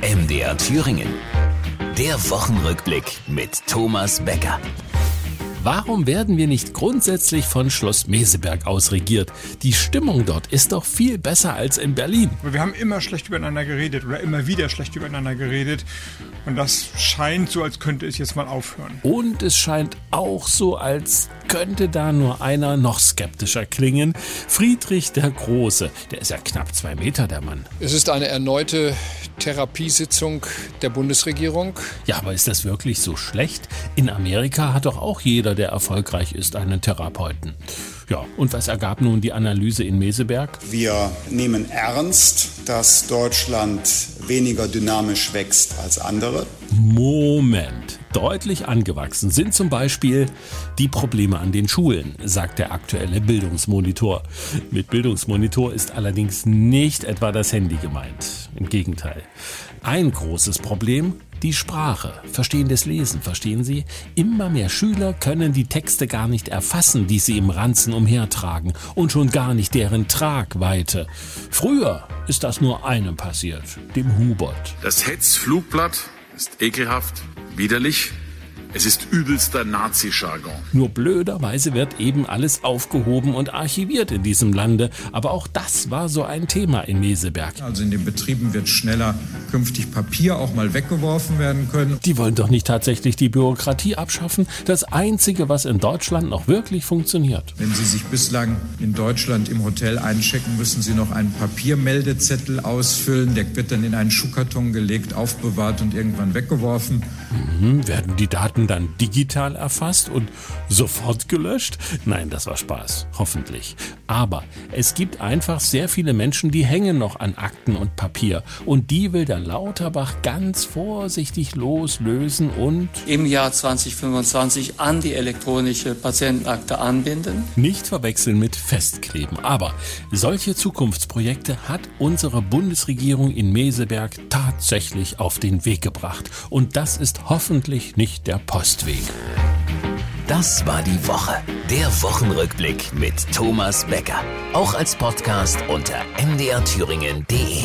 MDR Thüringen. Der Wochenrückblick mit Thomas Becker. Warum werden wir nicht grundsätzlich von Schloss Meseberg aus regiert? Die Stimmung dort ist doch viel besser als in Berlin. Wir haben immer schlecht übereinander geredet oder immer wieder schlecht übereinander geredet. Und das scheint so, als könnte es jetzt mal aufhören. Und es scheint auch so, als könnte da nur einer noch skeptischer klingen. Friedrich der Große. Der ist ja knapp zwei Meter, der Mann. Es ist eine erneute Therapiesitzung der Bundesregierung. Ja, aber ist das wirklich so schlecht? In Amerika hat doch auch jeder, der erfolgreich ist, einen Therapeuten. Ja, und was ergab nun die Analyse in Meseberg? Wir nehmen ernst, dass Deutschland weniger dynamisch wächst als andere. Moment. Deutlich angewachsen sind zum Beispiel die Probleme an den Schulen, sagt der aktuelle Bildungsmonitor. Mit Bildungsmonitor ist allerdings nicht etwa das Handy gemeint. Im Gegenteil. Ein großes Problem, die Sprache, verstehendes Lesen, verstehen Sie? Immer mehr Schüler können die Texte gar nicht erfassen, die sie im Ranzen umhertragen und schon gar nicht deren Tragweite. Früher ist das nur einem passiert, dem Hubert. Das Hetzflugblatt ist ekelhaft, widerlich es ist übelster Nazi-Jargon. Nur blöderweise wird eben alles aufgehoben und archiviert in diesem Lande. Aber auch das war so ein Thema in Meseberg. Also in den Betrieben wird schneller künftig Papier auch mal weggeworfen werden können. Die wollen doch nicht tatsächlich die Bürokratie abschaffen. Das Einzige, was in Deutschland noch wirklich funktioniert. Wenn Sie sich bislang in Deutschland im Hotel einchecken, müssen Sie noch einen Papiermeldezettel ausfüllen. Der wird dann in einen Schuhkarton gelegt, aufbewahrt und irgendwann weggeworfen. Mhm, werden die Daten dann digital erfasst und sofort gelöscht? Nein, das war Spaß, hoffentlich. Aber es gibt einfach sehr viele Menschen, die hängen noch an Akten und Papier und die will der Lauterbach ganz vorsichtig loslösen und im Jahr 2025 an die elektronische Patientenakte anbinden. Nicht verwechseln mit Festkleben. Aber solche Zukunftsprojekte hat unsere Bundesregierung in Meseberg tatsächlich auf den Weg gebracht. Und das ist hoffentlich nicht der Postweg. Das war die Woche. Der Wochenrückblick mit Thomas Becker. Auch als Podcast unter mdrthüringen.de.